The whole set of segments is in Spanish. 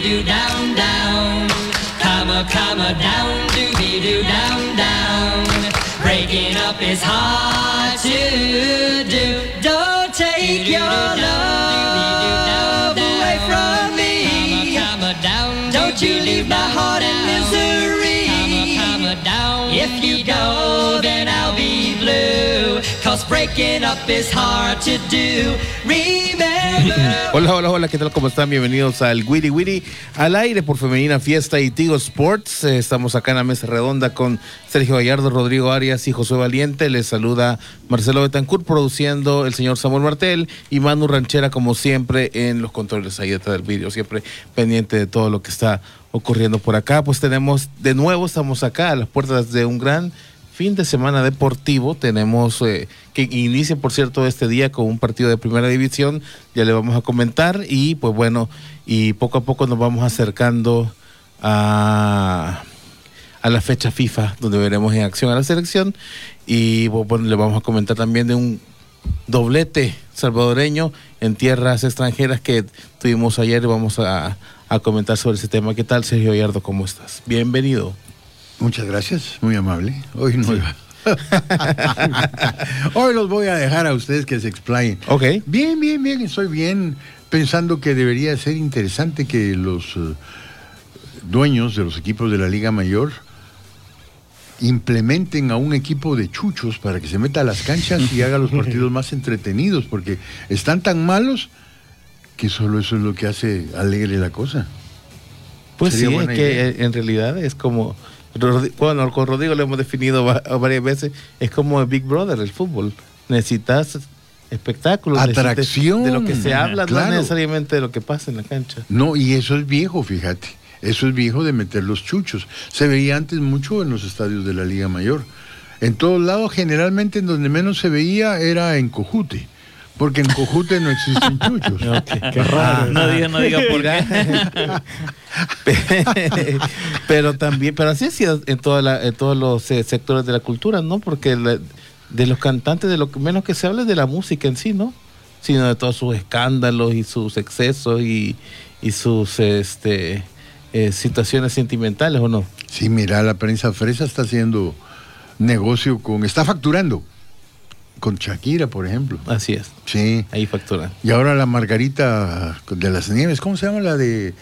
Do down down, comma comma down, do be do down down. Breaking up is hard to do. Don't take your love away from me. Don't you leave my heart in misery. If you go, then I'll be. Hola, hola, hola, ¿qué tal? ¿Cómo están? Bienvenidos al Wiri Wiri al aire por Femenina Fiesta y Tigo Sports. Eh, estamos acá en la mesa redonda con Sergio Gallardo, Rodrigo Arias y José Valiente. Les saluda Marcelo Betancourt produciendo el señor Samuel Martel y Manu Ranchera, como siempre, en los controles ahí detrás del vídeo, siempre pendiente de todo lo que está ocurriendo por acá. Pues tenemos, de nuevo, estamos acá a las puertas de un gran fin de semana deportivo. Tenemos eh, que inicia, por cierto, este día con un partido de primera división. Ya le vamos a comentar y pues bueno, y poco a poco nos vamos acercando a, a la fecha FIFA, donde veremos en acción a la selección. Y pues, bueno, le vamos a comentar también de un doblete salvadoreño en tierras extranjeras que tuvimos ayer y vamos a, a comentar sobre ese tema. ¿Qué tal, Sergio Gallardo? ¿Cómo estás? Bienvenido. Muchas gracias, muy amable. Hoy no iba. Hoy los voy a dejar a ustedes que se explayen. Ok. Bien, bien, bien, estoy bien pensando que debería ser interesante que los eh, dueños de los equipos de la Liga Mayor implementen a un equipo de chuchos para que se meta a las canchas y haga los partidos más entretenidos, porque están tan malos que solo eso es lo que hace alegre la cosa. Pues Sería sí, es que idea. en realidad es como, bueno, con Rodrigo lo hemos definido va- varias veces, es como el Big Brother, el fútbol. Necesitas espectáculos, Atracción, de lo que se habla, no necesariamente de lo que pasa en la cancha. No, y eso es viejo, fíjate. Eso es viejo de meter los chuchos. Se veía antes mucho en los estadios de la Liga Mayor. En todos lados, generalmente en donde menos se veía era en Cojute. Porque en Cojute no existen chuchos. Qué raro. No diga, no diga por qué. pero también, pero así sido en, toda la- en todos los eh, sectores de la cultura, ¿no? Porque la- de los cantantes, de lo que menos que se habla es de la música en sí, ¿no? Sino de todos sus escándalos y sus excesos y, y sus este, eh, situaciones sentimentales, ¿o no? Sí, mira, la prensa fresa está haciendo negocio con. Está facturando. Con Shakira, por ejemplo. Así es, Sí. ahí facturan. Y ahora la Margarita de las Nieves, ¿cómo se llama la de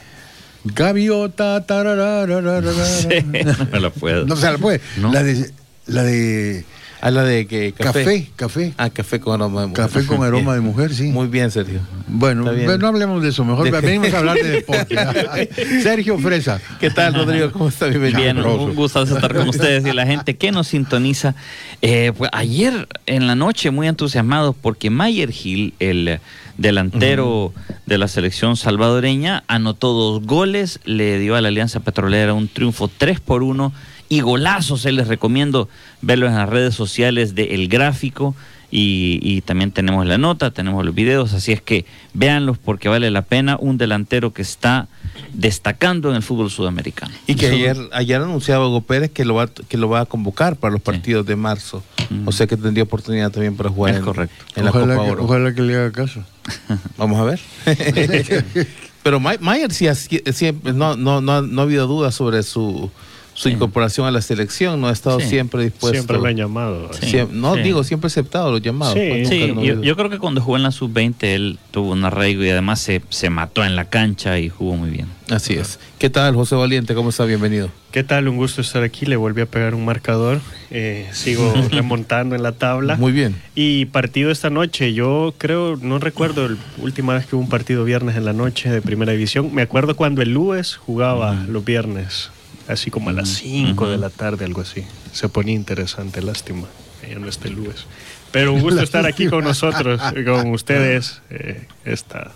Gaviota? no me lo puedo. No se la puede. No. La de la de Habla de que café. café, café. Ah, café con aroma de mujer. Café con aroma de mujer, sí. Muy bien, Sergio. bueno, bien. no hablemos de eso, mejor De- venimos a hablar de deporte. Sergio Fresa. ¿Qué tal, Rodrigo? ¿Cómo está? Bienvenido. Bien, Sabroso. un gusto estar con ustedes y la gente que nos sintoniza. Eh, pues, ayer en la noche muy entusiasmados porque Mayer Gil, el delantero de la selección salvadoreña, anotó dos goles, le dio a la Alianza Petrolera un triunfo 3 por 1 y golazos. Se les recomiendo verlo en las redes sociales de El Gráfico. Y, y también tenemos la nota, tenemos los videos, así es que véanlos porque vale la pena. Un delantero que está destacando en el fútbol sudamericano. Y que ayer, ayer anunciaba Hugo Pérez que lo va que lo va a convocar para los partidos de marzo. Mm. O sea que tendría oportunidad también para jugar Es en, correcto. en la ojalá, Copa que, Oro. ojalá que le haga caso. Vamos a ver. Pero May- Mayer sí, ha- siempre, no, no, no, no ha habido dudas sobre su, su Sí. incorporación a la selección. No ha estado Sí. siempre dispuesto. Siempre lo han llamado. Sí. No sí. digo, siempre aceptado los llamados. Sí. pues, nunca Sí, no ha yo, yo creo que cuando jugó en la sub-20 él tuvo un arraigo y además se, se mató en la cancha y jugó muy bien. Así es. ¿Qué tal, José Valiente? ¿Cómo está? Bienvenido. ¿Qué tal? Un gusto estar aquí. Le volví a pegar un marcador. Eh, sigo remontando en la tabla. Muy bien. Y partido esta noche. Yo creo, no recuerdo la última vez que hubo un partido viernes en la noche de primera división. Me acuerdo cuando el Lues jugaba los viernes, así como a las 5 de la tarde, algo así. Se ponía interesante, lástima. Ya no está el Lues. Pero un gusto estar aquí con nosotros, con ustedes, eh, esta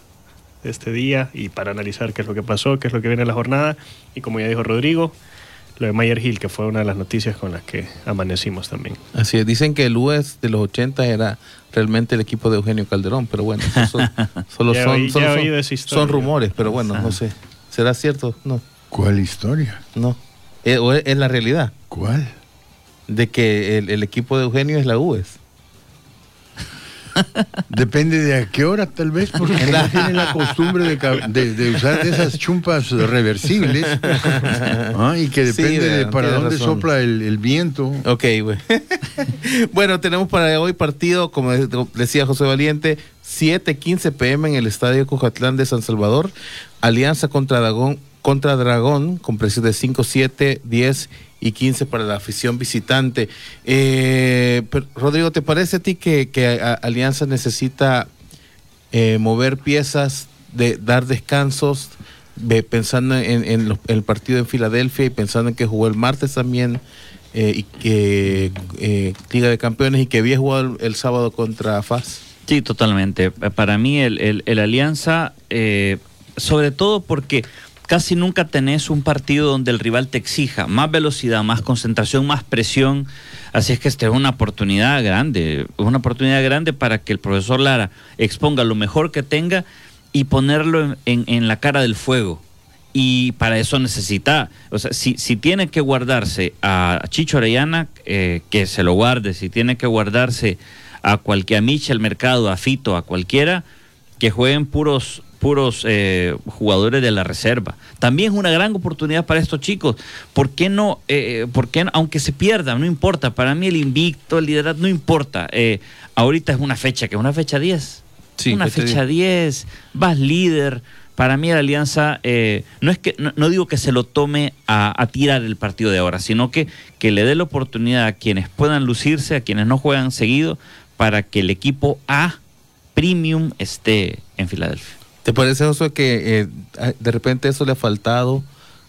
este día y para analizar qué es lo que pasó, qué es lo que viene en la jornada. Y como ya dijo Rodrigo, lo de Mayer Hill, que fue una de las noticias con las que amanecimos también. Así es, dicen que el US de los 80 era realmente el equipo de Eugenio Calderón, pero bueno, son- solo son, ya son rumores, pero bueno, no sé. ¿Será cierto? No, ¿Cuál historia? no. Eh, es, es la realidad ¿Cuál? de que el, el equipo de Eugenio es la US. Depende de a qué hora, tal vez, porque no tienen la costumbre de, ca- de- de usar esas chumpas reversibles ah, y que Sí, depende de para dónde razón. sopla el, el viento. Ok, güey. bueno, tenemos para hoy partido, como de- decía José Valiente, 7:15 pm en el Estadio Cujatlán de San Salvador. Alianza contra Dragón, contra Dragón con precios de 5, 7, 10 y 15 para la afición visitante. Eh, pero, Rodrigo, ¿te parece a ti que, que Alianza necesita eh, mover piezas, de dar descansos, pensando en, en los- el partido en Filadelfia y pensando en que jugó el martes también eh, y que eh, Liga de Campeones y que había jugado el, el sábado contra FAS? Sí, totalmente. Para mí el, el- el Alianza, eh, sobre todo porque casi nunca tenés un partido donde el rival te exija más velocidad, más concentración, más presión. Así es que esta es una oportunidad grande, una oportunidad grande para que el profesor Lara exponga lo mejor que tenga y ponerlo en, la cara del fuego. Y para eso necesita, o sea, si, si tiene que guardarse a Chicho Orellana, eh, que se lo guarde. Si tiene que guardarse a cualquier, a Michel Mercado, a Fito, a cualquiera, que jueguen puros puros eh, jugadores de la reserva. También es una gran oportunidad para estos chicos. ¿Por qué no? eh, por qué no? Aunque se pierda, no importa. Para mí el invicto, el liderazgo, no importa. Eh, ahorita es una fecha, que es una fecha 10. Sí, una fecha fecha 10, vas líder. Para mí la alianza, eh, no es que, no, no digo que se lo tome a, a tirar el partido de ahora, sino que, que le dé la oportunidad a quienes puedan lucirse, a quienes no juegan seguido, para que el equipo A premium esté en Filadelfia. ¿Te parece, Josué, que eh, de repente eso le ha faltado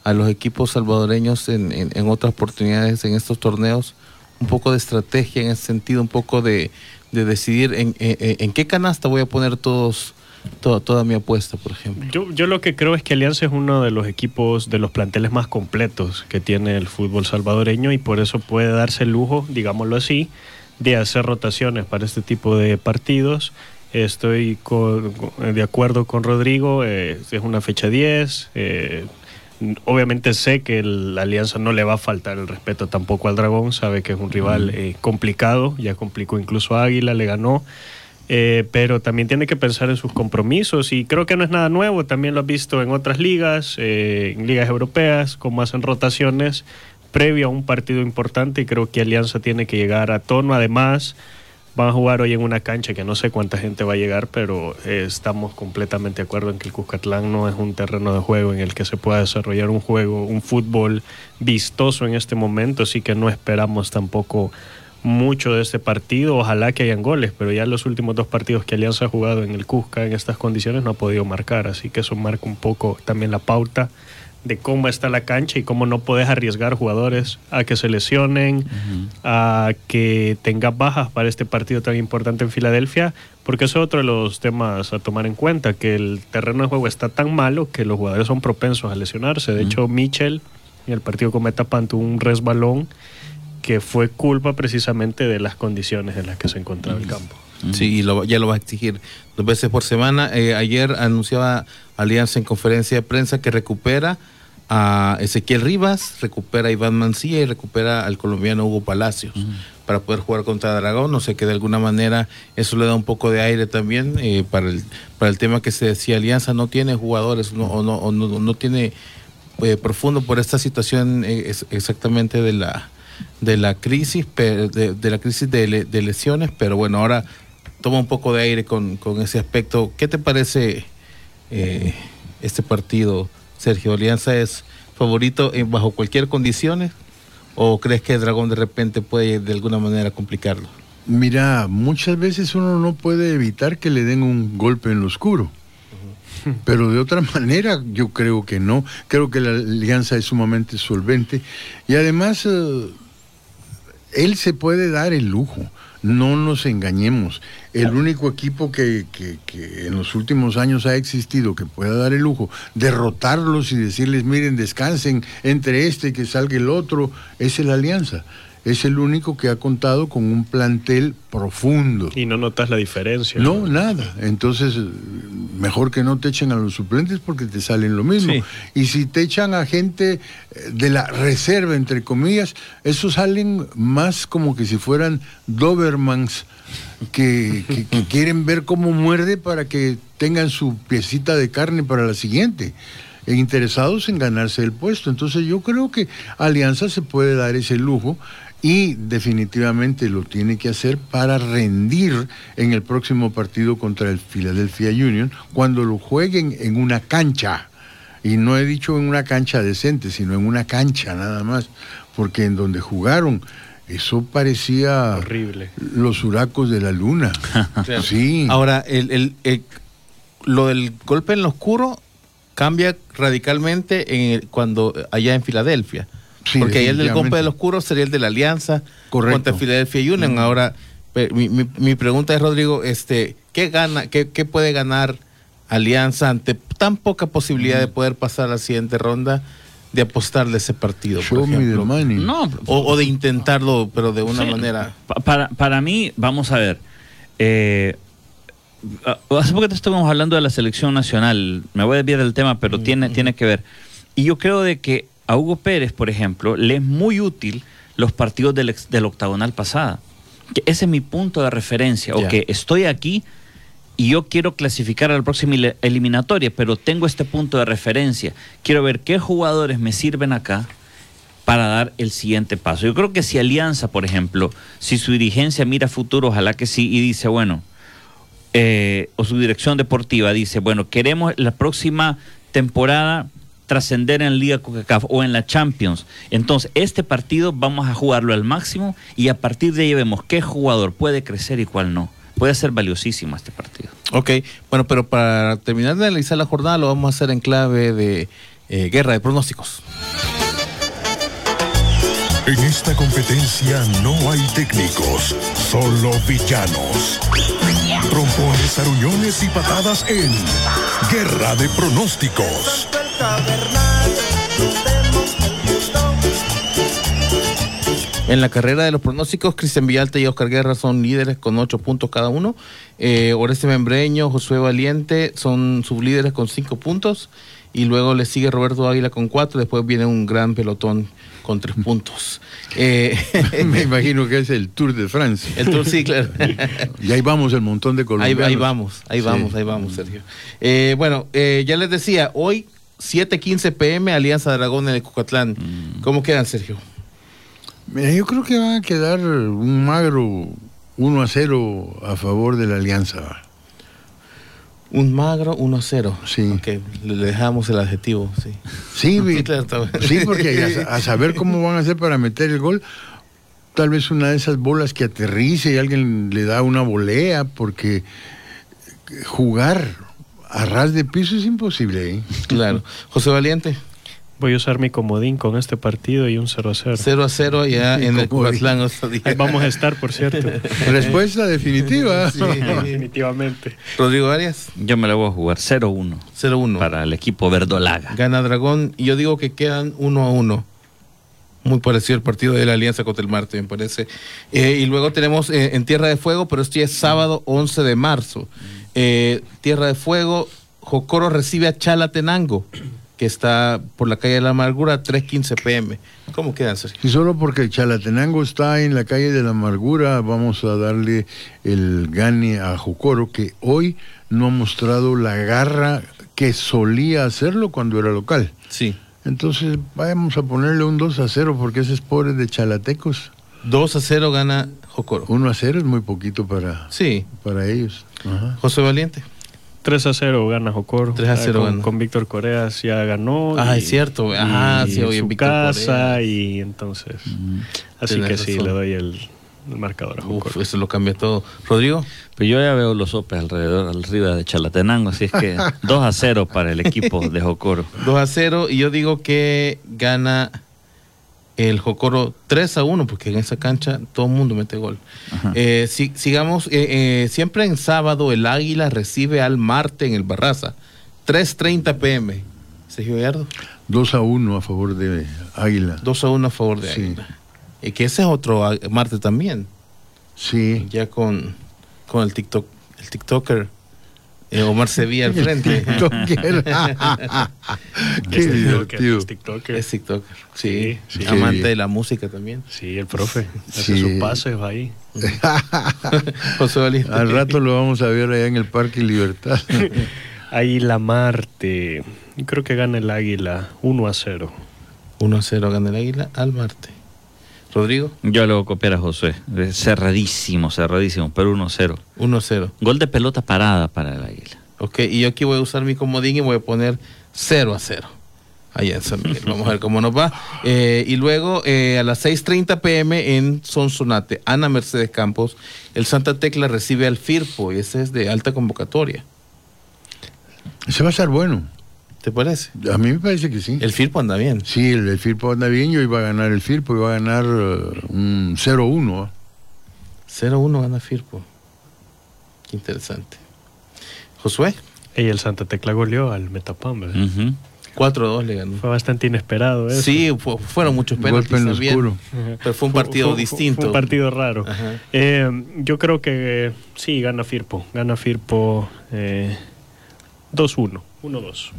a los equipos salvadoreños en, en- otras oportunidades en estos torneos? Un poco de estrategia en ese sentido, un poco de, de decidir en, en- qué canasta voy a poner todos, to- toda mi apuesta, por ejemplo. Yo, yo lo que creo es que Alianza es uno de los equipos, de los planteles más completos que tiene el fútbol salvadoreño y por eso puede darse el lujo, digámoslo así, de hacer rotaciones para este tipo de partidos. Estoy con- de acuerdo con Rodrigo, eh, es una fecha 10. eh, obviamente sé que el- la Alianza no le va a faltar el respeto tampoco al Dragón, sabe que es un rival eh, complicado, ya complicó incluso a Águila, le ganó. Eh, pero también tiene que pensar en sus compromisos y creo que no es nada nuevo, también lo has visto en otras ligas, eh, en ligas europeas, cómo hacen rotaciones previo a un partido importante y creo que Alianza tiene que llegar a tono. Además, van a jugar hoy en una cancha que no sé cuánta gente va a llegar, pero eh, estamos completamente de acuerdo en que el Cuscatlán no es un terreno de juego en el que se pueda desarrollar un juego, un fútbol vistoso en este momento, así que no esperamos tampoco mucho de este partido. Ojalá que hayan goles, pero ya los últimos dos partidos que Alianza ha jugado en el Cusca en estas condiciones no ha podido marcar, así que eso marca un poco también la pauta de cómo está la cancha y cómo no puedes arriesgar jugadores a que se lesionen, a que tengas bajas para este partido tan importante en Filadelfia, porque eso es otro de los temas a tomar en cuenta, que el terreno de juego está tan malo que los jugadores son propensos a lesionarse. De hecho, Mitchell en el partido con Metapan tuvo un resbalón que fue culpa precisamente de las condiciones en las que se encontraba el campo. Sí, y lo- ya lo va a exigir dos veces por semana. Eh, ayer anunciaba Alianza en conferencia de prensa que recupera a Ezequiel Rivas, recupera a Iván Mancilla y recupera al colombiano Hugo Palacios para poder jugar contra Dragón. No sé que de alguna manera eso le da un poco de aire también eh, para, el, para el tema que se decía Alianza no tiene jugadores no, o no, o no, no tiene eh, profundo por esta situación eh, es- exactamente de la de la crisis de, de la crisis de, de lesiones pero bueno ahora toma un poco de aire con, con ese aspecto ¿qué te parece eh, este partido Sergio Alianza es favorito en- bajo cualquier condiciones o crees que el Dragón de repente puede de alguna manera complicarlo Mira, muchas veces uno no puede evitar que le den un golpe en lo oscuro. Pero de otra manera, yo creo que no. Creo que la alianza es sumamente solvente. Y además, eh, él se puede dar el lujo No nos engañemos. El único equipo que, que- que en los últimos años ha existido que pueda dar el lujo, derrotarlos y decirles, miren, descansen entre este y que salga el otro, es el Alianza. Es el único que ha contado con un plantel profundo. Y no notas la diferencia. No, nada. Entonces, mejor que no te echen a los suplentes porque te salen lo mismo. Sí. Y si te echan a gente eh, de la reserva, entre comillas, esos salen más como que si fueran Dobermans que, que- que quieren ver cómo muerde para que tengan su piecita de carne para la siguiente. E interesados en ganarse el puesto. Entonces yo creo que Alianza se puede dar ese lujo y definitivamente lo tiene que hacer para rendir en el próximo partido contra el Philadelphia Union cuando lo jueguen en una cancha. Y no he dicho en una cancha decente, sino en una cancha nada más, porque en donde jugaron eso parecía Horrible. los huracos de la luna. Sí. Ahora, el, el- el- lo del golpe en lo oscuro cambia radicalmente en el- cuando allá en Filadelfia. Sí, Porque ahí el del golpe del oscuro sería el de la alianza Correcto. contra Philadelphia Union. Ahora, mi, mi- mi pregunta es, Rodrigo, este, ¿qué gana, qué, qué puede ganar Alianza ante tan poca posibilidad de poder pasar a la siguiente ronda de apostarle ese partido? por Show me the ejemplo? money. No, O, o de intentarlo, pero de una Sí. manera. Pa- Para, para mí, vamos a ver. eh, hace poco estuvimos hablando de la selección nacional. Me voy a desviar del tema, pero tiene, tiene que ver. Y yo creo de que a Hugo Pérez, por ejemplo, le es muy útil los partidos del, octagonal pasada. Que ese es mi punto de referencia. Ya. O que estoy aquí y yo quiero clasificar a la próxima eliminatoria, pero tengo este punto de referencia. Quiero ver qué jugadores me sirven acá para dar el siguiente paso. Yo creo que si Alianza, por ejemplo, si su dirigencia mira futuro, ojalá que sí, y dice, bueno, eh, o su dirección deportiva dice, bueno, queremos la próxima temporada trascender en Liga CONCACAF o en la Champions. Entonces, este partido vamos a jugarlo al máximo y a partir de ahí vemos qué jugador puede crecer y cuál no. Puede ser valiosísimo este partido. Ok, bueno, pero para terminar de analizar la jornada lo vamos a hacer en clave de eh, guerra de pronósticos. En esta competencia no hay técnicos, solo villanos. Trompones, aruñones y patadas en Guerra de Pronósticos. En la carrera de los pronósticos, Cristian Villalta y Oscar Guerra son líderes con ocho puntos cada uno. Eh, Oreste Membreño, Josué Valiente son sublíderes con cinco puntos. Y luego le sigue Roberto Águila con cuatro. Después viene un gran pelotón con tres puntos. Eh, Me imagino que es el Tour de France. el tour, sí, claro. Y ahí vamos el montón de colombianos. ahí vamos, ahí Sí. vamos, ahí vamos, Sergio. Eh, bueno, ya les decía, hoy 7:15 pm, Alianza Dragón en el Cucatlán. ¿Cómo quedan, Sergio? Mira, yo creo que va a quedar un magro 1 a 0 a favor de la alianza. Un magro 1-0. Sí. Ok, le dejamos el adjetivo, sí. Sí, Sí, claro, está bien. sí, porque a, a saber cómo van a hacer para meter el gol, tal vez una de esas bolas que aterrice y alguien le da una volea, porque jugar a ras de piso es imposible. ¿eh? Claro. José Valiente, Voy a usar mi comodín con este partido y un 0 a 0. 0 a 0 ya en el día. Ahí vamos a estar, por cierto. Respuesta definitiva. Sí. Definitivamente. Rodrigo Arias, Yo me la voy a jugar 0-1 0-1. para el equipo verdolaga. Gana Dragón y yo digo que quedan 1 a 1. Muy parecido al partido de la Alianza contra el Marte, me parece. Eh, y luego tenemos eh, en Tierra de Fuego, pero esto ya es sábado 11 de marzo. Eh, Tierra de Fuego, Jocoro recibe a Chalatenango, que está por la calle de la Amargura, 3.15 pm. ¿Cómo quedan, Sergio? Y solo porque Chalatenango está en la calle de la amargura, vamos a darle el gane a Jocoro, que hoy no ha mostrado la garra que solía hacerlo cuando era local. Sí. Entonces, vamos a ponerle un 2 a 0 porque ese es pobre de chalatecos. 2 a 0 gana Jocoro. 1 a 0 es muy poquito para, Sí. para ellos. Ajá. José Valiente. 3 a 0 gana Jocoro. 3 a 0 con, gana. con Víctor Coreas ya ganó. Ah, y- es cierto. Ajá, y sí, en su Víctor casa Coreas. y entonces. Así Tenés que sí, razón. le doy el, el marcador a Uf, Jocoro. eso lo cambia todo. Rodrigo. Pero yo ya veo los sopes alrededor, arriba de Chalatenango, así es que 2 a 0 para el equipo de Jocoro. 2 a 0 y yo digo que gana el Jocoro 3 a 1, porque en esa cancha todo el mundo mete gol. Eh, si- sigamos, eh, eh, siempre en sábado el Águila recibe al Marte en el Barraza, 3.30 pm. Sergio Gallardo, 2 a 1 a favor de Águila. 2 a 1 a favor de Sí. Águila. Y que ese es otro Marte también, Sí. ya con, con el TikTok, el TikToker Omar Sevilla al frente. TikToker. Qué Es divertido. Es TikToker. Es TikToker, sí, Sí, sí. amante de la música también. Sí, el profe. Hace Sí. sus pases ahí. José. Al rato lo vamos a ver allá en el Parque Libertad. Águila Marte. Yo creo que gana el Águila 1 a 0. 1 a 0 gana el Águila al Marte. Rodrigo, Yo le voy a copiar a Josué. Eh, Cerradísimo, cerradísimo, pero 1-0. 1 a 0. Gol de pelota parada para el Águila. Ok, y yo aquí voy a usar mi comodín y voy a poner 0 a 0. Allá en San Miguel. Vamos a ver cómo nos va. Eh, y luego eh, a las 6:30 pm en Sonsonate, Ana Mercedes Campos, el Santa Tecla recibe al Firpo y ese es de alta convocatoria. Se va a estar bueno. ¿Te parece? A mí me parece que sí. El Firpo anda bien. Sí, el, el Firpo anda bien. Yo iba a ganar el Firpo, iba a ganar eh, un 0-1. ¿ah? 0-1 gana Firpo. Qué interesante. Josué, Y el Santa Tecla goleó al Metapam. ¿verdad? Ujú. 4-2 le ganó. Fue bastante inesperado eso. Sí, fu- fueron muchos penaltis Golpe en oscuro. Pero fue un partido Fue- fue- distinto. Fue un partido raro. Eh, yo creo que eh, sí, gana Firpo. Gana Firpo eh, 2-1. 1-2.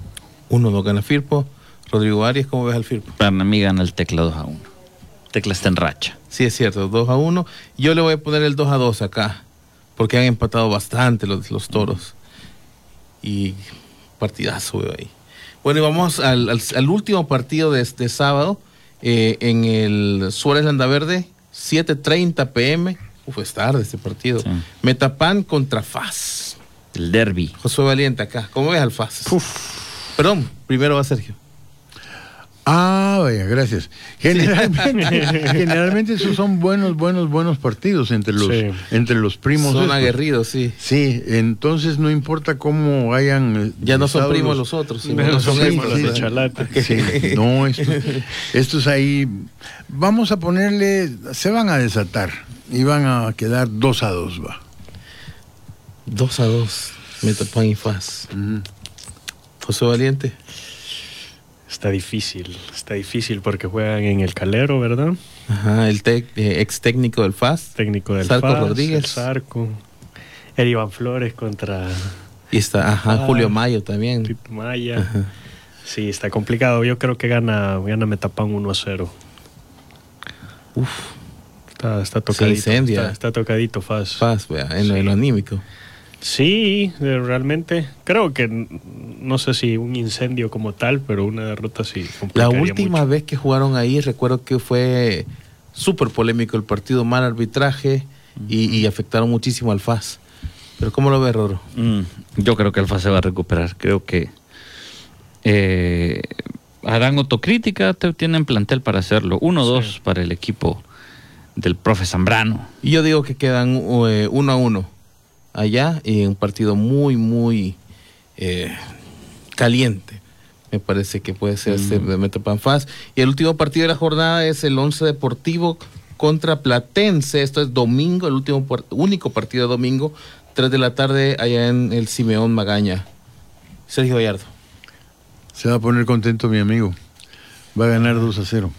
1-2 gana Firpo. Rodrigo Arias, ¿cómo ves al Firpo? Para mí gana el Tecla 2 a 1. Tecla está en racha. Sí, es cierto, 2 a 1. Yo le voy a poner el 2 a 2 acá, porque han empatado bastante los, los toros. Y partidazo veo ahí. Bueno, y vamos al, al- al último partido de este sábado, eh, en el Suárez Landaverde, 7.30 pm. Uf, es tarde este partido. Sí. Metapan contra FAS. El derby. Josué Valiente acá. ¿Cómo ves al FAS? Perdón, primero va Sergio. Ah, vaya, gracias. Generalmente, generalmente esos son buenos, buenos, buenos partidos entre los, Sí. entre los primos. Son estos. aguerridos, sí. Sí, entonces no importa cómo hayan. eh, Ya no son primos los otros, sino No, son sí, estos, los de. Chalate. Sí, no, esto- estos ahí, vamos a ponerle, se van a desatar y van a quedar dos a dos, va. 2 a 2. Metapan y FAS. Ujú. José Valiente. Está difícil. Está difícil porque juegan en el Calero, ¿verdad? Ajá, el tec- eh, ex técnico del FAS. Técnico del Sarco FAS, Rodríguez. el Sarco. Erivan Flores contra Y está, ajá, Ah. Julio Mayo también. Tito Maya. Sí, está complicado. Yo creo que gana, gana Metapan 1 a 0. Uf, Está, está tocadito. incendia. Está, está tocadito FAS. FAS, vea, en, Sí. en lo anímico. Sí, realmente. Creo que no sé si un incendio como tal, pero una derrota sí. La última mucho. vez que jugaron ahí, recuerdo que fue súper polémico el partido, mal arbitraje y, y afectaron muchísimo al FAS. Pero ¿cómo lo ves, Rodro? Mm, yo creo que el FAS se va a recuperar. Creo que eh, harán autocrítica, te- tienen plantel para hacerlo. 1-2 para el equipo del profe Zambrano. Y yo digo que quedan eh, uno a uno allá y un partido muy, muy eh, caliente. Me parece que puede ser este de Metapan FAS. Y el último partido de la jornada es el 11 Deportivo contra Platense. Esto es domingo, el último único partido de domingo, 3 de la tarde allá en el Simeón Magaña. Sergio Gallardo. Se va a poner contento mi amigo. Va a ganar 2 a 0.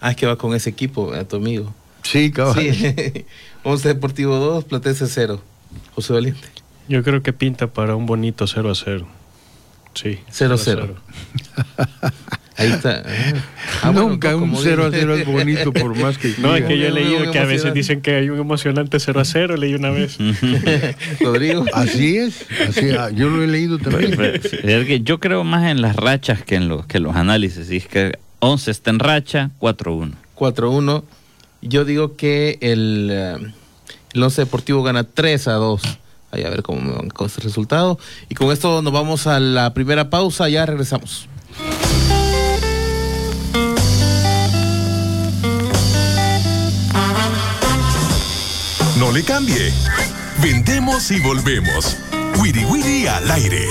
Ah, es que va con ese equipo, a tu amigo. Sí, cabal. Sí, 11 Deportivo 2, Platense 0. José Valiente. Yo creo que pinta para un bonito 0 a 0. Sí. 0 a 0 0. Ahí está. Ah, bueno, Nunca un como 0 a dice. 0 es bonito por más que No, es que yo he leído que a veces dicen que hay un emocionante 0 a 0, leí una vez. Rodrigo. Así es, así, ah, yo lo he leído también. Es que yo creo más en las rachas que en, lo, que en los análisis. Y es que 11 está en racha, 4-1. 4-1. Yo digo que el, eh, el Once Deportivo gana 3 a 2. Ahí a ver cómo me van con este resultado. Y con esto nos vamos a la primera pausa. Ya regresamos. No le cambie. Vendemos y volvemos. Wiri Wiri al aire.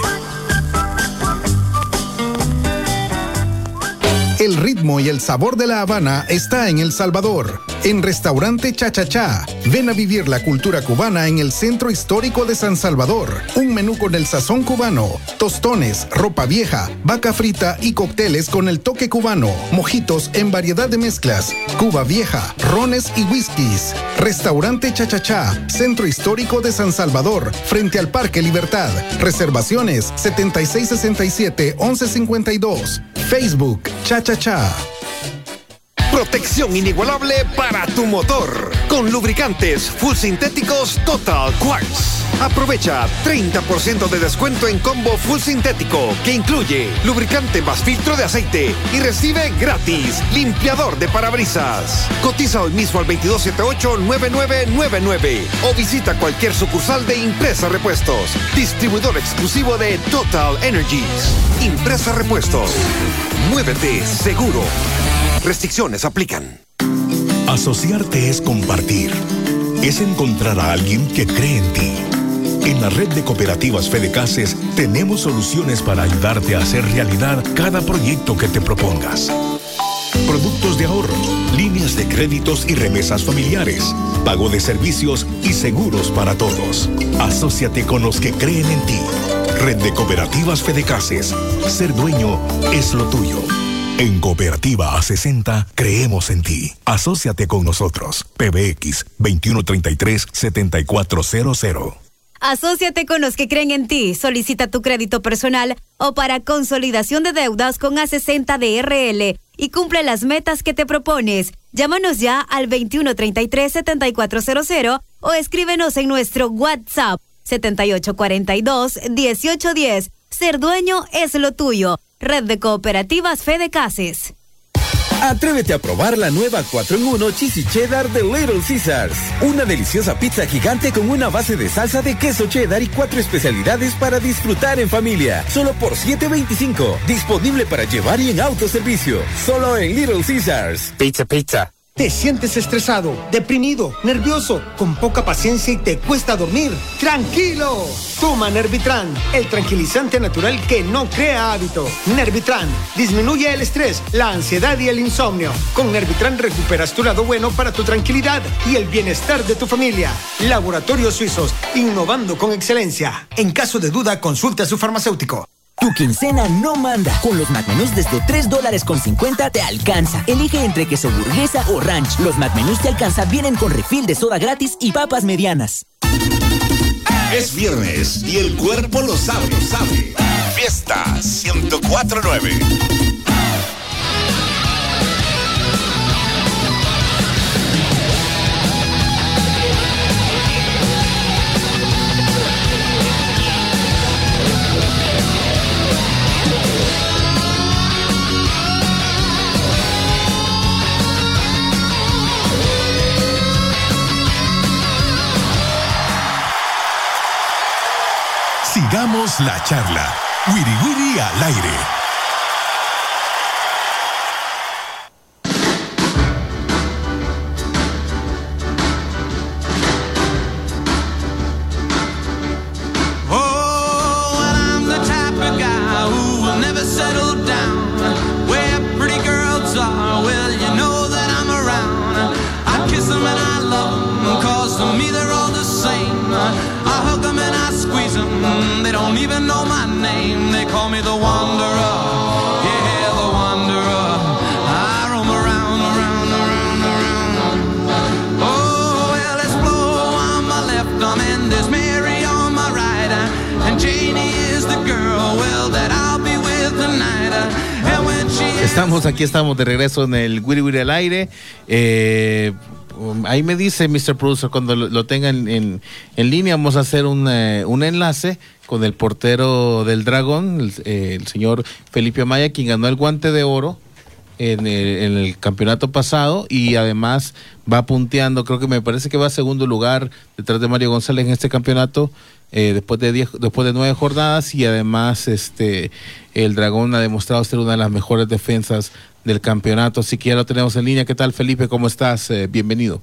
El ritmo y el sabor de La Habana está en El Salvador, en Restaurante Cha-Cha-Cha. Ven a vivir la cultura cubana en el Centro Histórico de San Salvador. Un menú con el sazón cubano, tostones, ropa vieja, vaca frita y cócteles con el toque cubano, mojitos en variedad de mezclas, Cuba vieja, rones y whiskies. Restaurante Cha-Cha-Cha, Centro Histórico de San Salvador, frente al Parque Libertad. Reservaciones 7667-1152. Facebook Cha-Cha-Cha. Protección inigualable para tu motor. Con lubricantes full sintéticos Total Quartz. Aprovecha 30% de descuento en combo full sintético que incluye lubricante más filtro de aceite y recibe gratis limpiador de parabrisas. Cotiza hoy mismo al 2278-9999 o visita cualquier sucursal de Impresa Repuestos. Distribuidor exclusivo de Total Energies. Impresa Repuestos. Muévete seguro. Restricciones aplican. Asociarte es compartir. Es encontrar a alguien que cree en ti. En la red de cooperativas Fedecases tenemos soluciones para ayudarte a hacer realidad cada proyecto que te propongas. Productos de ahorro, líneas de créditos y remesas familiares, pago de servicios y seguros para todos. Asociate con los que creen en ti. Red de Cooperativas Fedecases. Ser dueño es lo tuyo. En Cooperativa A60 creemos en ti. Asociate con nosotros. PBX 2133-7400. Asociate con los que creen en ti. Solicita tu crédito personal o para consolidación de deudas con A60 DRL y cumple las metas que te propones. Llámanos ya al 2133-7400 o escríbenos en nuestro WhatsApp 7842-1810. Ser dueño es lo tuyo. Red de Cooperativas Fede Cases. Atrévete a probar la nueva 4 en 1 Cheesy Cheddar de Little Caesars. Una deliciosa pizza gigante con una base de salsa de queso cheddar y cuatro especialidades para disfrutar en familia. Solo por 7.25. Disponible para llevar y en autoservicio. Solo en Little Caesars. Pizza, pizza. ¿Te sientes estresado, deprimido, nervioso, con poca paciencia y te cuesta dormir? ¡Tranquilo! Toma Nervitran, el tranquilizante natural que no crea hábito. Nervitran disminuye el estrés, la ansiedad y el insomnio. Con Nervitran recuperas tu lado bueno para tu tranquilidad y el bienestar de tu familia. Laboratorios Suizos, innovando con excelencia. En caso de duda, consulte a su farmacéutico. Tu quincena no manda. Con los McMenús desde 3 dólares con 50 te alcanza. Elige entre queso burguesa o ranch. Los McMenús te alcanza vienen con refil de soda gratis y papas medianas. Es viernes y el cuerpo lo sabe, lo sabe. Fiesta 1049. Sigamos la charla. Wiri Wiri al aire. Estamos aquí, estamos de regreso en el Wiri Wiri al aire. Eh, um, ahí me dice Mr. Producer, cuando lo, lo tenga en, en- línea, vamos a hacer un, eh, un enlace con el portero del Dragón, el, eh, señor Felipe Amaya, quien ganó el guante de oro en el campeonato pasado y además va punteando, creo que me parece que va a segundo lugar detrás de Mario González en este campeonato eh, después de diez, después de nueve jornadas y además este el Dragón ha demostrado ser una de las mejores defensas del campeonato, así que ya lo tenemos en línea. ¿Qué tal Felipe? ¿Cómo estás? Eh, bienvenido.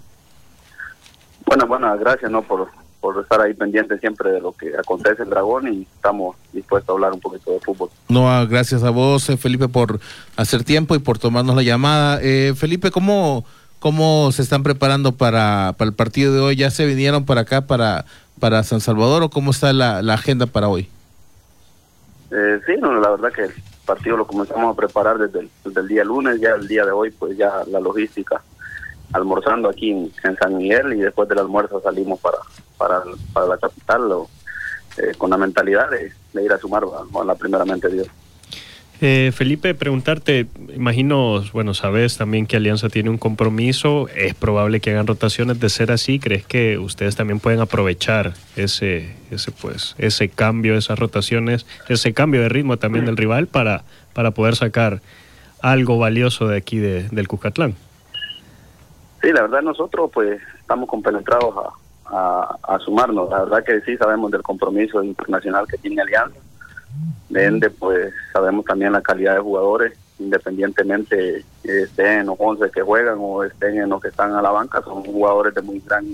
Bueno, bueno, gracias ¿no? por, por estar ahí pendiente siempre de lo que acontece en Dragón y estamos dispuestos a hablar un poquito de fútbol. No, ah, gracias a vos, eh, Felipe, por hacer tiempo y por tomarnos la llamada. Eh, Felipe, ¿cómo, ¿cómo se están preparando para, para el partido de hoy? ¿Ya se vinieron para acá, para, para San Salvador, o cómo está la, la agenda para hoy? Eh, sí, no, la verdad que el partido lo comenzamos a preparar desde el, día lunes, ya el día de hoy, pues ya la logística, almorzando aquí en, San Miguel y después del almuerzo salimos para, para, para la capital eh, con la mentalidad de, de ir a sumar a, a la primeramente Dios. Eh, Felipe, preguntarte, imagino, bueno, sabes también que Alianza tiene un compromiso, es probable que hagan rotaciones de ser así, ¿crees que ustedes también pueden aprovechar ese, ese, pues, ese cambio, esas rotaciones, ese cambio de ritmo también del rival para, para poder sacar algo valioso de aquí de- del Cucatlán? Sí, la verdad nosotros pues estamos compenetrados a, a, a sumarnos. La verdad que sí sabemos del compromiso internacional que tiene Alianza. De pues sabemos también la calidad de jugadores, independientemente estén en los 11 que juegan o estén en los que están a la banca, son jugadores de muy gran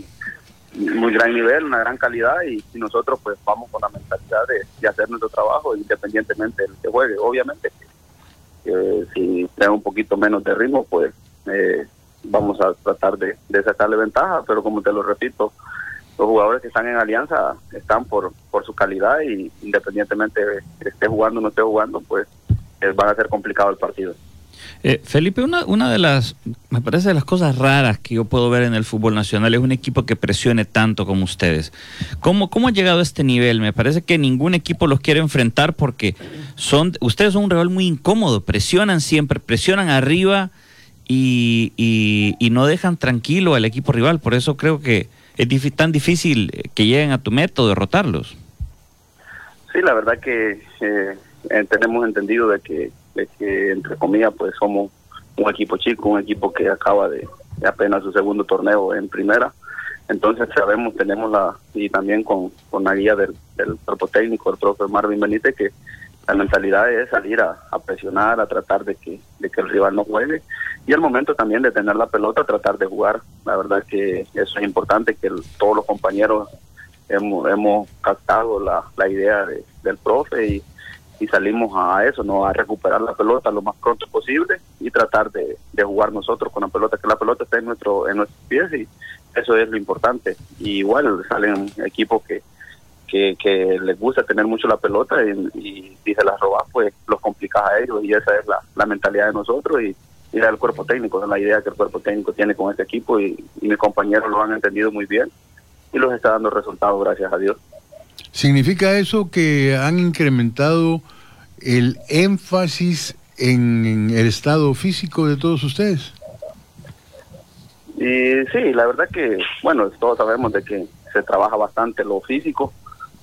muy gran nivel, una gran calidad y, nosotros pues vamos con la mentalidad de, hacer nuestro trabajo independientemente del que juegue. Obviamente eh, si tenga un poquito menos de ritmo, pues eh, vamos a tratar de sacarle ventaja, pero como te lo repito, los jugadores que están en Alianza están por, por su calidad y independientemente de esté jugando o no esté jugando, pues eh, van a ser complicado el partido. Eh, Felipe, una, una de las, me parece de las cosas raras que yo puedo ver en el fútbol nacional es un equipo que presione tanto como ustedes. ¿Cómo, cómo han llegado a este nivel? Me parece que ningún equipo los quiere enfrentar porque son, ustedes son un rival muy incómodo, presionan siempre, presionan arriba y, y- y no dejan tranquilo al equipo rival. Por eso creo que es tan difícil eh, que lleguen a tu método derrotarlos. Sí, la verdad que eh, eh, tenemos entendido de que, de que, entre comillas, pues somos un equipo chico, un equipo que acaba de, de apenas su segundo torneo en primera. Entonces sabemos, tenemos la, y también con, con la guía del, del cuerpo técnico, el profe Marvin Benítez, que la mentalidad es salir a, presionar, a tratar de que, de que el rival no juegue. Y al momento también de tener la pelota, tratar de jugar. La verdad que eso es importante, que todos los compañeros hemos, hemos captado la, la idea de- del profe y, y salimos a eso, no a recuperar la pelota lo más pronto posible y tratar de, de jugar nosotros con la pelota, que la pelota esté en nuestro en nuestros pies y eso es lo importante. Y igual salen equipos que, que, que les gusta tener mucho la pelota y, y si se la robas, pues los complicas a ellos y esa es la, la mentalidad de nosotros y, y la del cuerpo técnico, la idea que el cuerpo técnico tiene con este equipo y, y mis compañeros lo han entendido muy bien y los está dando resultados, gracias a Dios. ¿Significa eso que han incrementado el énfasis en el estado físico de todos ustedes? Y sí, la verdad que, bueno, todos sabemos de que se trabaja bastante lo físico.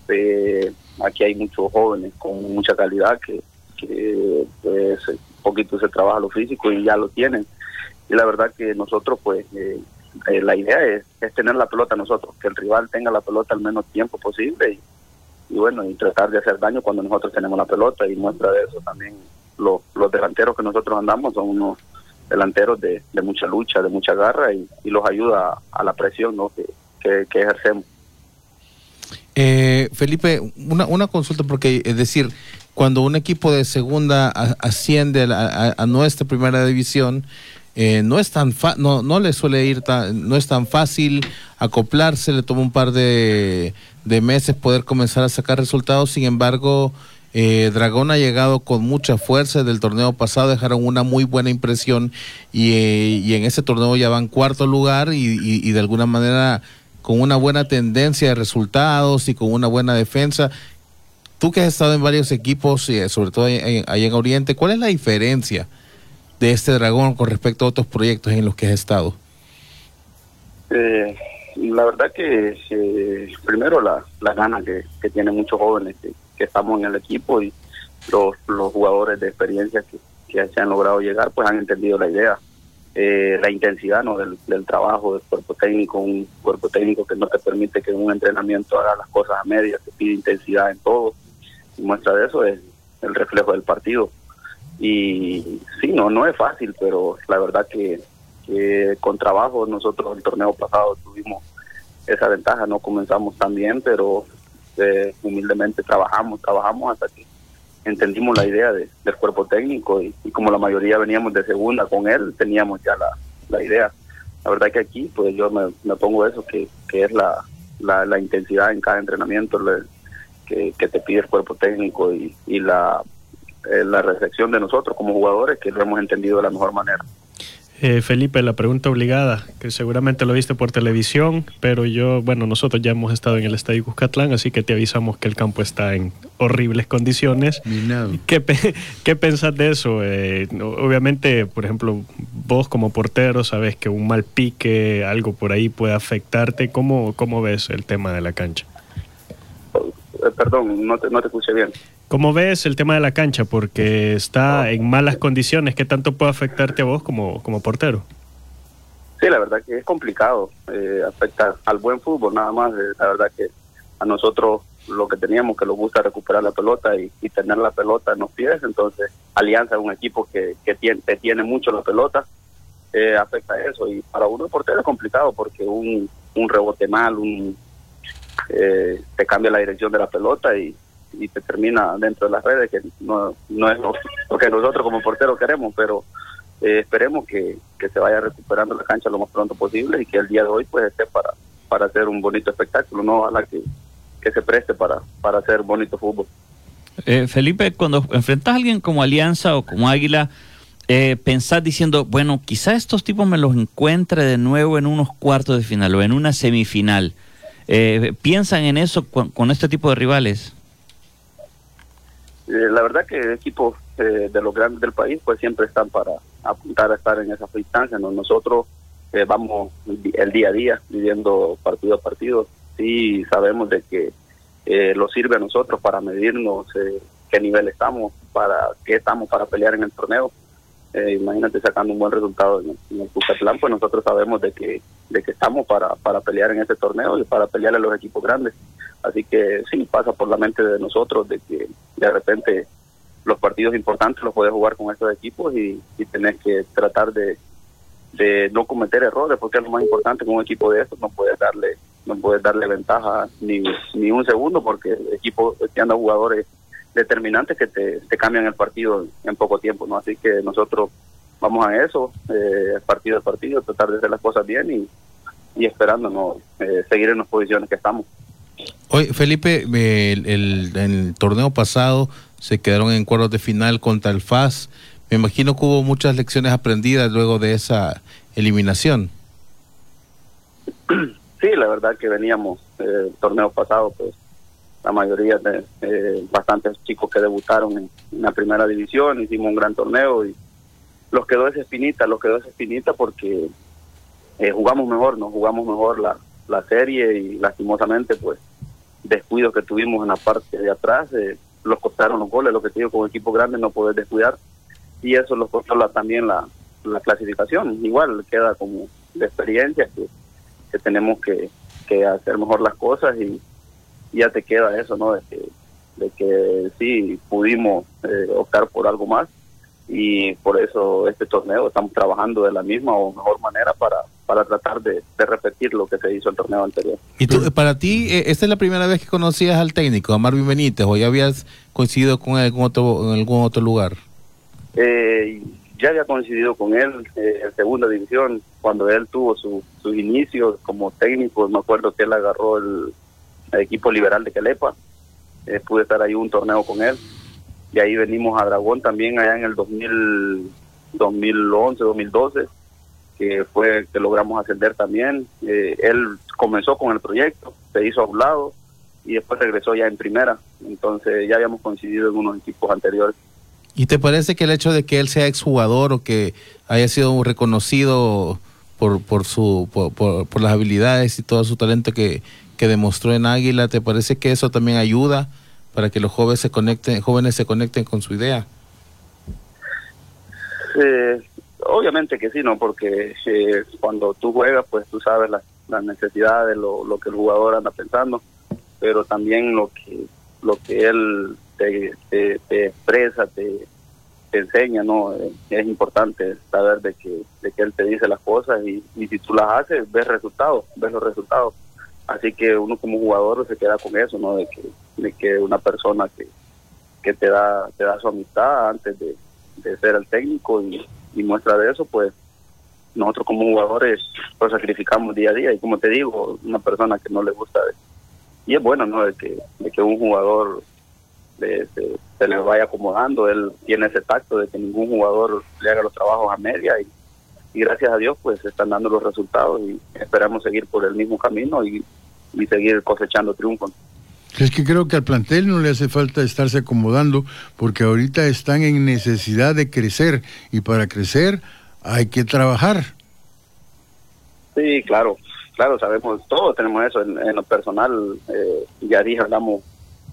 Eh, aquí hay muchos jóvenes con mucha calidad que, que pues, poquito se trabaja lo físico y ya lo tienen. Y la verdad que nosotros, pues, eh, eh, la idea es, es tener la pelota nosotros, que el rival tenga la pelota al menos tiempo posible y, bueno, y tratar de hacer daño cuando nosotros tenemos la pelota y muestra de eso también lo- los delanteros que nosotros andamos son unos delanteros de, mucha lucha, de mucha garra y, los ayuda a, la presión ¿no? que ejercemos. Eh, Felipe, una, una consulta porque es decir, cuando un equipo de segunda asciende a, a- nuestra primera división, eh, no es tan fa- no, no le suele ir tan, no es tan fácil acoplarse, le toma un par de, meses poder comenzar a sacar resultados, sin embargo, eh, Dragón ha llegado con mucha fuerza del torneo pasado, dejaron una muy buena impresión y, eh, y en ese torneo ya van cuarto lugar y de alguna manera con una buena tendencia de resultados y con una buena defensa. Tú que has estado en varios equipos, y sobre todo ahí en, Oriente, ¿cuál es la diferencia de este Dragón con respecto a otros proyectos en los que has estado? Eh, la verdad que eh, primero la, la gana que, que tienen muchos jóvenes que, que estamos en el equipo y los, los jugadores de experiencia que, que se han logrado llegar pues han entendido la idea. Eh, la intensidad ¿no? del, del trabajo del cuerpo técnico, un cuerpo técnico que no te permite que en un entrenamiento haga las cosas a medias, te pide intensidad en todo. Y muestra de eso es el reflejo del partido. Y sí, no, no es fácil, pero la verdad que, que con trabajo nosotros el torneo pasado tuvimos esa ventaja. No comenzamos tan bien, pero eh, humildemente trabajamos, trabajamos hasta que entendimos la idea de- del cuerpo técnico y, como la mayoría veníamos de segunda con él, teníamos ya la, la idea. La verdad que aquí, pues yo me, me pongo eso, que, que es la, la, la intensidad en cada entrenamiento que, que te pide el cuerpo técnico y, y la, eh, la recepción de nosotros como jugadores, que lo hemos entendido de la mejor manera. Eh, Felipe, la pregunta obligada, que seguramente lo viste por televisión, pero yo, bueno, nosotros ya hemos estado en el Estadio Cuscatlán, así que te avisamos que el campo está en horribles condiciones. ¿Qué, pe- qué pensás de eso? Eh, obviamente, por ejemplo, vos como portero sabes que un mal pique, algo por ahí puede afectarte. ¿Cómo, cómo ves el tema de la cancha? Eh, perdón, no te, no te escuché bien. ¿Cómo ves el tema de la cancha? Porque está en malas condiciones. ¿Qué tanto puede afectarte a vos como, como portero? Sí, la verdad que es complicado, eh, afecta al buen fútbol nada más, eh, la verdad que a nosotros lo que teníamos que nos gusta recuperar la pelota y, tener la pelota en los pies, entonces Alianza es un equipo que, que tiene, te tiene mucho la pelota, eh, afecta eso y para uno de portero es complicado porque un, un rebote mal, un eh, te cambia la dirección de la pelota y, y te termina dentro de las redes que no, no es lo, que nosotros como porteros queremos, pero eh, esperemos que, que se vaya recuperando la cancha lo más pronto posible y que el día de hoy pues esté para, para hacer un bonito espectáculo, no ojalá que, que se preste para, para hacer bonito fútbol. Eh, Felipe, cuando enfrentas a alguien como Alianza o como Águila, eh, pensás diciendo, bueno, quizá estos tipos me los encuentre de nuevo en unos cuartos de final o en una semifinal. Eh, ¿Piensan en eso con, con este tipo de rivales? Eh, la verdad que equipos eh, de los grandes del país pues siempre están para apuntar a estar en esas instancias. ¿no? Nosotros eh, vamos el día a día viviendo partido a partido. Sí sabemos de que eh, lo sirve a nosotros para medirnos eh, qué nivel estamos, para qué estamos para pelear en el torneo. Imagínate sacando un buen resultado en, en el Cucatlán, pues nosotros sabemos de que de que estamos para, para pelear en ese torneo y para pelear a los equipos grandes. Así que sí, pasa por la mente de nosotros de que de repente los partidos importantes los puedes jugar con estos equipos y, y tenés que tratar de, no cometer errores porque es lo más importante con un equipo de estos. No puedes darle no puedes darle ventaja ni, ni un segundo porque el equipo tiene jugadores determinantes que te, te cambian el partido en poco tiempo no así que nosotros vamos a eso eh, partido a partido tratar de hacer las cosas bien y, y esperándonos eh, seguir en las posiciones que estamos Oye, Felipe, el, el- torneo pasado se quedaron en cuartos de final contra el FAS. Me imagino que hubo muchas lecciones aprendidas luego de esa eliminación. Sí, la verdad que veníamos eh, el torneo pasado, pues la mayoría de eh, bastantes chicos que debutaron en, en la primera división, hicimos un gran torneo y los quedó esa espinita, los quedó esa espinita porque eh, jugamos mejor, nos jugamos mejor la, la serie y lastimosamente pues descuidos que tuvimos en la parte de atrás eh, los costaron los goles, lo que te digo, con equipo grande no poder descuidar y eso los costó la- también la, la clasificación. Igual queda como de experiencia que, tenemos que, hacer mejor las cosas y, ya te queda eso, ¿no? De que, de que sí pudimos eh, optar por algo más y por eso este torneo estamos trabajando de la misma o mejor manera para, para tratar de, de repetir lo que se hizo el torneo anterior. ¿Y tú, para ti, eh, esta es la primera vez que conocías al técnico, a Marvin Benítez, o ya habías coincidido con él en, algún otro, en algún otro lugar? Eh, ya había coincidido con él eh, en segunda división cuando él tuvo su- sus inicios como técnico. Me acuerdo que él agarró el, el equipo liberal de Quelepa. Eh, pude estar ahí un torneo con él. Y ahí venimos a Dragón también allá en el 2000, 2011, 2012, que fue que logramos ascender también. Eh, él comenzó con el proyecto, se hizo a un lado y después regresó ya en primera. Entonces ya habíamos coincidido en unos equipos anteriores. ¿Y te parece que el hecho de que él sea exjugador o que haya sido reconocido por, por, su, por, por- por las habilidades y todo su talento que, que demostró en Águila, ¿te parece que eso también ayuda para que los jóvenes se conecten, jóvenes se conecten con su idea? Eh, obviamente que sí, ¿no? Porque eh, cuando tú juegas, pues tú sabes las las necesidades, lo, lo que el jugador anda pensando, pero también lo que lo que él te, te, te expresa, te, te enseña, ¿no? Eh, es importante saber de que, de que él te dice las cosas y, y si tú las haces, ves resultados, ves los resultados. Así que uno como jugador se queda con eso, ¿no? De que, de que una persona que, que te da te da su amistad antes de, de ser el técnico y, y muestra de eso, pues nosotros como jugadores pues sacrificamos día a día y como te digo, una persona que no le gusta y es bueno, ¿no? De que, de que un jugador le- se, le vaya acomodando, él tiene ese tacto de que ningún jugador le haga los trabajos a media y, y gracias a Dios pues están dando los resultados y esperamos seguir por el mismo camino y, y seguir cosechando triunfos. Es que creo que al plantel no le hace falta estarse acomodando porque ahorita están en necesidad de crecer y para crecer hay que trabajar. Sí, claro, claro, sabemos, todos tenemos eso en, en lo personal, eh, ya dije, hablamos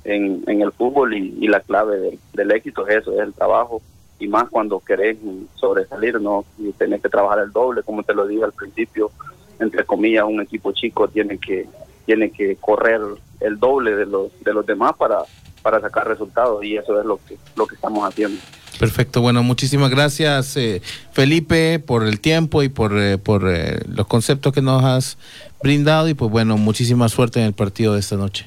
en, en el fútbol y, la clave del, del éxito es eso, es el trabajo y más cuando querés sobresalir, ¿no? Y tenés que trabajar el doble, como te lo dije al principio, entre comillas, un equipo chico tiene que tiene que correr el doble de los de los demás para para sacar resultados y eso es lo que lo que estamos haciendo. Perfecto, bueno, muchísimas gracias eh, Felipe por el tiempo y por, eh, por eh, los conceptos que nos has brindado y pues bueno, muchísima suerte en el partido de esta noche.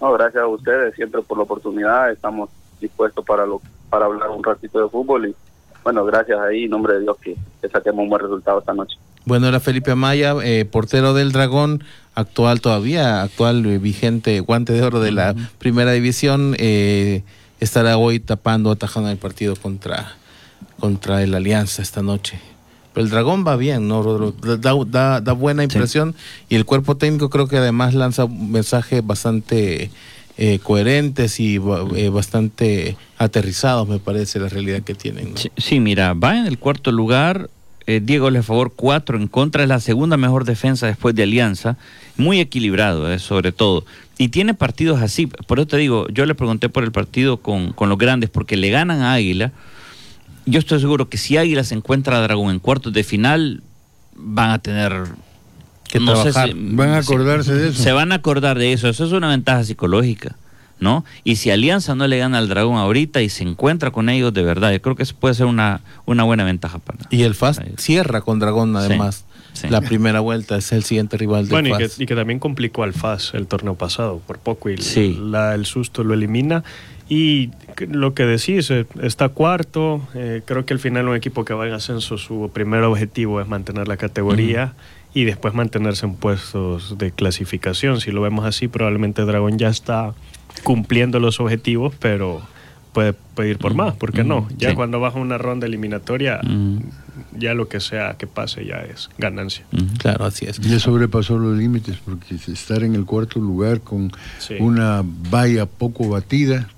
No, gracias a ustedes siempre por la oportunidad. Estamos dispuestos para lo, para hablar un ratito de fútbol y bueno, gracias ahí, en nombre de Dios, que, que saquemos un buen resultado esta noche. Bueno, era Felipe Amaya, eh, portero del Dragón, actual todavía, actual eh, vigente guante de oro de la primera división, eh, estará hoy tapando, atajando el partido contra, contra el Alianza esta noche. Pero el Dragón va bien, ¿no? Rodro? Da, da- da buena impresión y el cuerpo técnico creo que además lanza un mensaje bastante eh, coherentes y eh, bastante aterrizados, me parece, la realidad que tienen. ¿no? Sí, sí, mira, va en el cuarto lugar. Eh, Diego Le favor 4 en contra, es la segunda mejor defensa después de Alianza. Muy equilibrado, eh, sobre todo. Y tiene partidos así. Por eso te digo, yo le pregunté por el partido con, con los grandes, porque le ganan a Águila. Yo estoy seguro que si Águila se encuentra a Dragón en cuartos de final, van a tener Que no sé trabajar. si- Van a acordarse de eso. Se van a acordar de eso. Eso es una ventaja psicológica, ¿no? Y si Alianza no le gana al Dragón ahorita y se encuentra con ellos de verdad, yo creo que eso puede ser una, una buena ventaja para. Y el FAS cierra con Dragón además. sí. La primera vuelta es el siguiente rival del Bueno, y que, FAS. y que también complicó al FAS el torneo pasado por poco y Sí. la- el susto lo elimina. Y lo que decís, eh, está cuarto. eh, creo que al final un equipo que va en ascenso, su primer objetivo es mantener la categoría y después mantenerse en puestos de clasificación. Si lo vemos así, probablemente Dragón ya está cumpliendo los objetivos, pero puede, puede ir por más, ¿por qué no? Ya Sí. cuando vas a una ronda eliminatoria, ya lo que sea que pase ya es ganancia. Claro, así es. Ya sobrepasó los límites porque estar en el cuarto lugar con Sí. una valla poco batida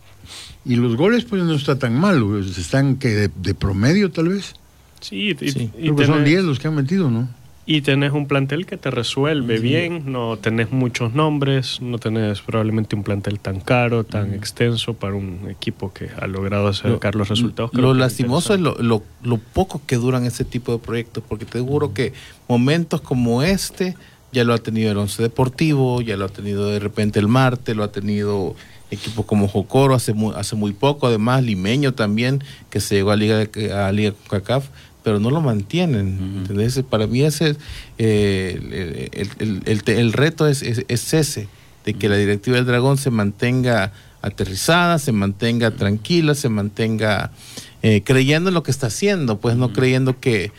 y los goles pues no está tan mal, están que de, de promedio tal vez. Sí, y, y Creo que son tenés- 10 los que han metido, ¿no? Y tenés un plantel que te resuelve bien, no tenés muchos nombres, no tenés probablemente un plantel tan caro, tan extenso para un equipo que ha logrado acercar los resultados. Creo Lo lastimoso es lo, lo, lo poco que duran ese tipo de proyectos, porque te juro que momentos como este ya lo ha tenido el Once Deportivo, ya lo ha tenido de repente el Marte, lo ha tenido equipos como Jocoro hace muy, hace muy poco, además Limeño también, que se llegó a Liga, a Liga CACAF, pero no lo mantienen. ¿entendés? Para mí ese es, eh, el, el- el- el- reto es, es- es ese, de que la directiva del Dragón se mantenga aterrizada, se mantenga tranquila, se mantenga eh, creyendo en lo que está haciendo, pues no creyendo que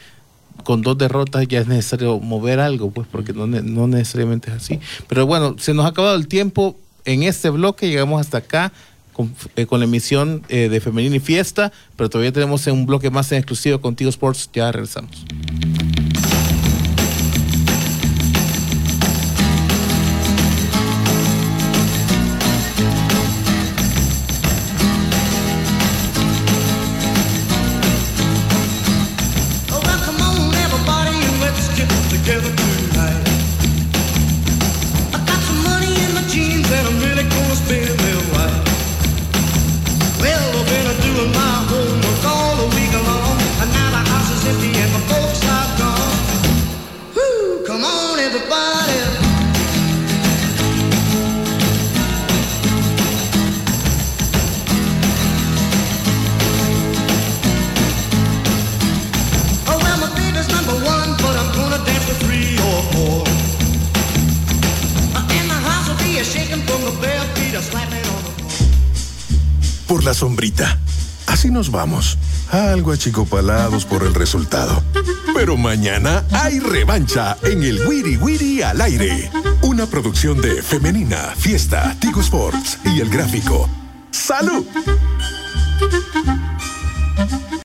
con dos derrotas ya es necesario mover algo, pues porque no, no necesariamente es así. Pero bueno, se nos ha acabado el tiempo en este bloque, llegamos hasta acá con, eh, con la emisión eh, de Femenina y Fiesta, pero todavía tenemos un bloque más en exclusivo contigo Sports, ya regresamos. Vamos, algo achicopalados por el resultado. Pero mañana hay revancha en el Wiri Wiri al aire. Una producción de Femenina, Fiesta, Tigo Sports y El Gráfico. ¡Salud!